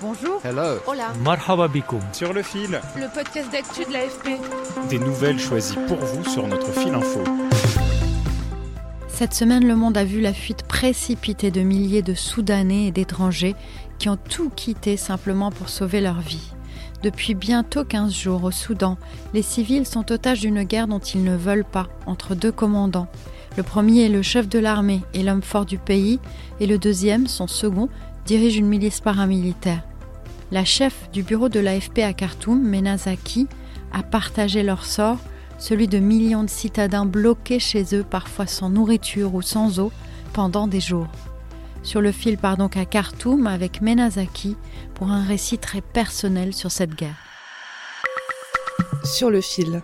Bonjour. Hello. Hola. Marhaba bikoum. Sur le fil, Le podcast d'actu de l'AFP. des nouvelles choisies pour vous sur notre fil info. Cette semaine, le monde a vu la fuite précipitée de milliers de Soudanais et d'étrangers qui ont tout quitté simplement pour sauver leur vie. Depuis bientôt 15 jours au Soudan, les civils sont otages d'une guerre dont ils ne veulent pas, entre deux commandants. Le premier est le chef de l'armée et l'homme fort du pays, et le deuxième, son second, dirige une milice paramilitaire. La chef du bureau de l'AFP à Khartoum, Menazaki, a partagé leur sort, celui de millions de citadins bloqués chez eux, parfois sans nourriture ou sans eau, pendant des jours. Sur le fil part donc à Khartoum avec Menazaki pour un récit très personnel sur cette guerre. Sur le fil.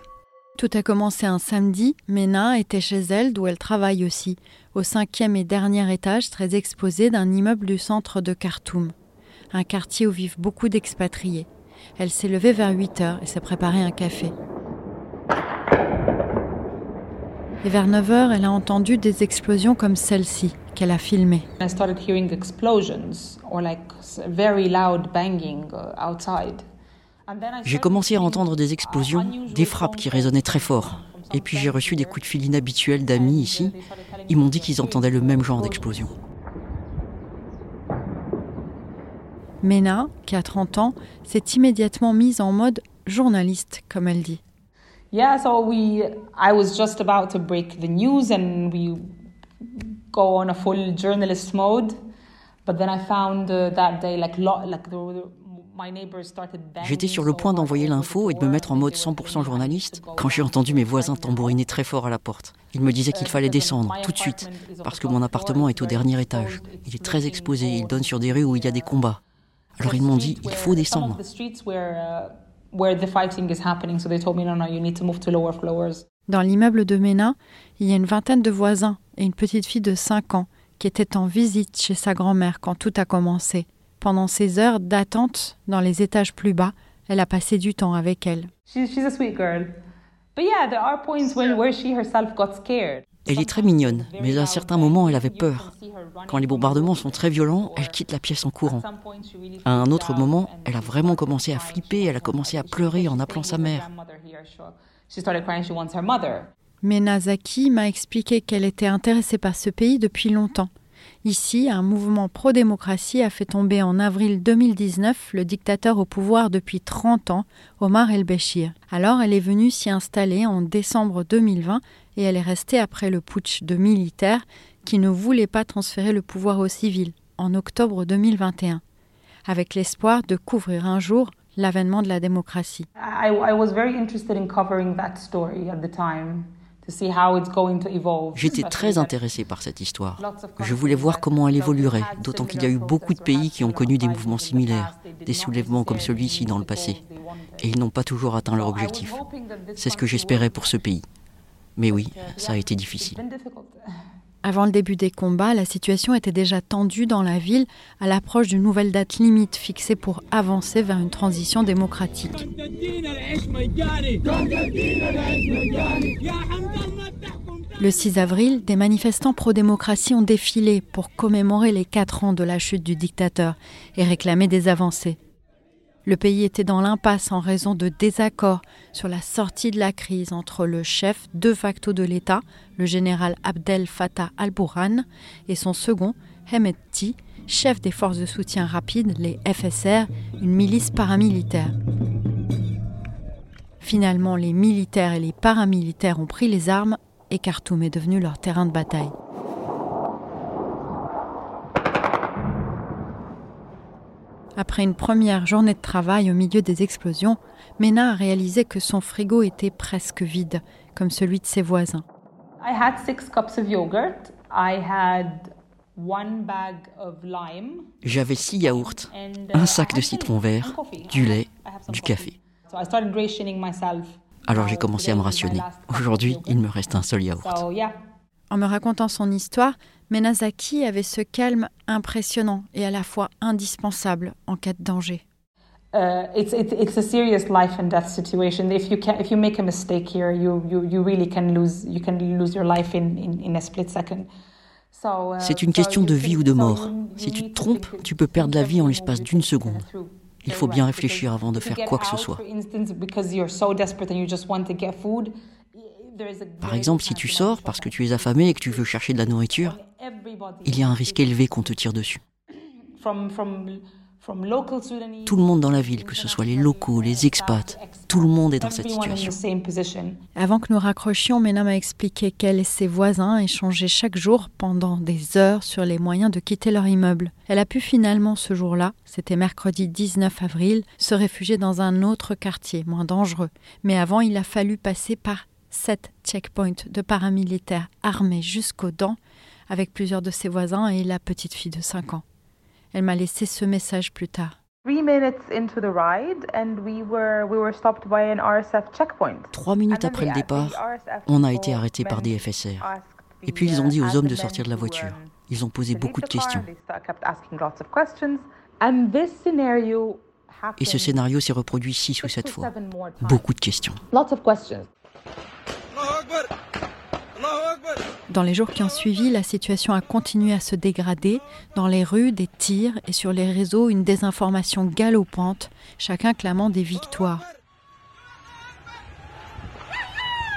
Tout a commencé un samedi. Mena était chez elle, d'où elle travaille aussi, au cinquième et dernier étage, très exposé d'un immeuble du centre de Khartoum, un quartier où vivent beaucoup d'expatriés. Elle s'est levée vers 8 heures et s'est préparé un café. Et vers 9 heures, elle a entendu des explosions comme celle-ci, qu'elle a filmée. I started hearing explosions or like very loud banging uh, outside. And then I J'ai commencé à entendre des explosions, des frappes qui résonnaient calls très fort. from Et puis j'ai reçu des coups de fil inhabituels d'amis ici. Ils m'ont dit qu'ils entendaient le même genre d'explosion. Mena, qui a 30 ans, s'est immédiatement mise en mode journaliste, comme elle dit. Yeah, so we I was just about to break the news and we go on a full journalist mode. But then I found uh, that day like J'étais sur le point d'envoyer l'info et de me the mettre en mode they were 100% telling me journaliste quand j'ai entendu mes voisins tambouriner très fort à la porte. Ils me disaient qu'il fallait descendre tout de suite parce que mon appartement est au dernier étage. Il est très exposé, il donne sur des rues où il y a des combats. Alors ils m'ont dit il faut descendre. Some of the streets where uh, where the fighting is happening, so they told me no, no, you need to move to lower floors. Dans l'immeuble de Mena, il y a une vingtaine de voisins et une petite fille de 5 ans qui était en visite chez sa grand-mère quand tout a commencé. Pendant ces heures d'attente dans les étages plus bas, elle a passé du temps avec elle. She's she's a sweet girl, but yeah, there are points where where she herself got scared. Elle est très mignonne, mais à un certain moment elle avait peur. Quand les bombardements sont très violents, elle quitte la pièce en courant. À un autre moment, elle a vraiment commencé à flipper, elle a commencé à pleurer en appelant sa mère. She started crying. She wants her mother. Menazaki m'a expliqué qu'elle était intéressée par ce pays depuis longtemps. Ici, un mouvement pro-démocratie a fait tomber en avril 2019 le dictateur au pouvoir depuis 30 ans, Omar el-Béchir. Alors elle est venue s'y installer en décembre 2020 et elle est restée après le putsch de militaires qui ne voulaient pas transférer le pouvoir aux civils en octobre 2021, avec l'espoir de couvrir un jour l'avènement de la démocratie. I, I was very interested in covering that story at the time J'étais très intéressée par cette histoire. Je voulais voir comment elle évoluerait, d'autant qu'il y a eu beaucoup de pays qui ont connu des mouvements similaires, des soulèvements comme celui-ci dans le passé, et ils n'ont pas toujours atteint leur objectif. C'est ce que j'espérais pour ce pays. Mais oui, ça a été difficile. Avant le début des combats, la situation était déjà tendue dans la ville à l'approche d'une nouvelle date limite fixée pour avancer vers une transition démocratique. Le 6 avril, des manifestants pro-démocratie ont défilé pour commémorer les quatre ans de la chute du dictateur et réclamer des avancées. Le pays était dans l'impasse en raison de désaccords sur la sortie de la crise entre le chef de facto de l'État, le général Abdel Fattah al-Burhan, et son second, Hemedti, chef des forces de soutien rapide, les FSR, une milice paramilitaire. Finalement, les militaires et les paramilitaires ont pris les armes et Khartoum est devenu leur terrain de bataille. Après une première journée de travail au milieu des explosions, Mena a réalisé que son frigo était presque vide, comme celui de ses voisins. I had six cups of yogurt. J'avais six yaourts, un sac de citron vert, du lait, du café. Alors j'ai commencé à me rationner. Aujourd'hui, il me reste un seul yaourt. En me racontant son histoire, Menazaki avait ce calme impressionnant et à la fois indispensable en cas de danger. Uh, it's, it's a serious life and death situation. If you can, if you make a mistake here, you, you, you really can lose, you can lose your life in, in, in a split second. Uh, C'est une question de vie ou de mort. Si tu te trompes, tu peux perdre la vie en l'espace d'une seconde. Il faut bien réfléchir avant de faire quoi que ce soit. Par exemple, si tu sors parce que tu es affamé et que tu veux chercher de la nourriture, il y a un risque élevé qu'on te tire dessus. Tout le monde dans la ville, que ce soit les locaux, les expats, tout le monde est dans cette situation. Avant que nous raccrochions, Mena m'a expliqué qu'elle et ses voisins échangeaient chaque jour pendant des heures sur les moyens de quitter leur immeuble. Elle a pu finalement ce jour-là, c'était mercredi 19 avril, se réfugier dans un autre quartier, moins dangereux. Mais avant, il a fallu passer par sept checkpoints de paramilitaires armés jusqu'aux dents avec plusieurs de ses voisins et la petite fille de 5 ans. Elle m'a laissé ce message plus tard. Trois minutes après le départ, on a été arrêté par des FSR. Et puis ils ont dit aux hommes de sortir de la voiture. Ils ont posé beaucoup de questions. Et ce scénario s'est reproduit six ou sept fois. Beaucoup de questions. Dans les jours qui ont suivi, la situation a continué à se dégrader. Dans les rues, des tirs et sur les réseaux, une désinformation galopante, chacun clamant des victoires.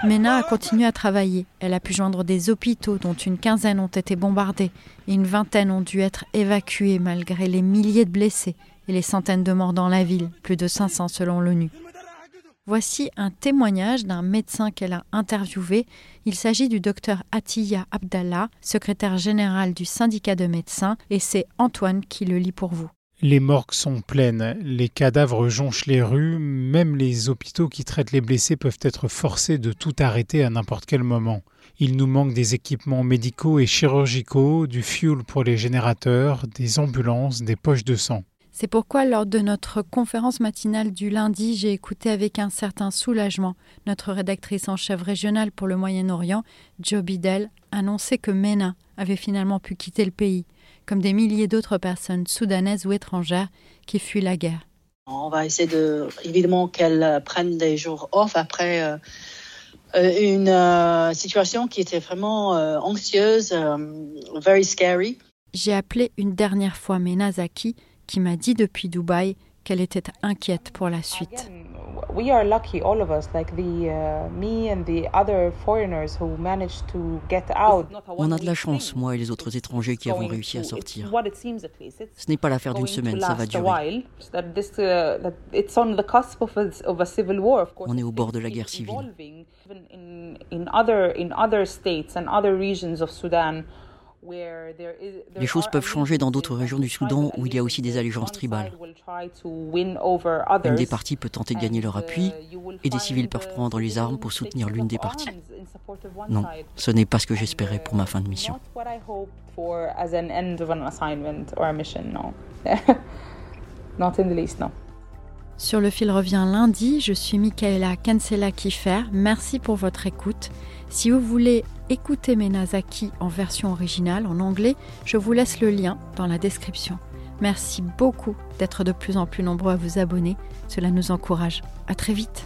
Mena a continué à travailler. Elle a pu joindre des hôpitaux dont une quinzaine ont été bombardés et une vingtaine ont dû être évacués malgré les milliers de blessés et les centaines de morts dans la ville, plus de 500 selon l'ONU. Voici un témoignage d'un médecin qu'elle a interviewé. Il s'agit du docteur Atiya Abdallah, secrétaire général du syndicat de médecins, et c'est Antoine qui le lit pour vous. Les morgues sont pleines, les cadavres jonchent les rues, même les hôpitaux qui traitent les blessés peuvent être forcés de tout arrêter à n'importe quel moment. Il nous manque des équipements médicaux et chirurgicaux, du fuel pour les générateurs, des ambulances, des poches de sang. C'est pourquoi lors de notre conférence matinale du lundi, j'ai écouté avec un certain soulagement notre rédactrice en chef régionale pour le Moyen-Orient, Joe Bidel, annoncer que Mena avait finalement pu quitter le pays, comme des milliers d'autres personnes soudanaises ou étrangères qui fuient la guerre. On va essayer de, évidemment, qu'elle prenne des jours off après euh, euh, une euh, situation qui était vraiment anxieuse, very scary. J'ai appelé une dernière fois Mena Zaki qui m'a dit depuis Dubaï qu'elle était inquiète pour la suite. On a de la chance, moi et les autres étrangers qui avons réussi à sortir. Ce n'est pas l'affaire d'une semaine, ça va durer. On est au bord de la guerre civile. Les choses peuvent changer dans d'autres régions du Soudan où il y a aussi des allégeances tribales. Une des parties peut tenter de gagner leur appui et des civils peuvent prendre les armes pour soutenir l'une des parties. Non, ce n'est pas ce que j'espérais pour ma fin de mission. Sur le fil revient lundi, je suis Michaela Kansela Kiffer. Merci pour votre écoute. Si vous voulez écouter Menazaki en version originale, en anglais, je vous laisse le lien dans la description. Merci beaucoup d'être de plus en plus nombreux à vous abonner. Cela nous encourage. À très vite.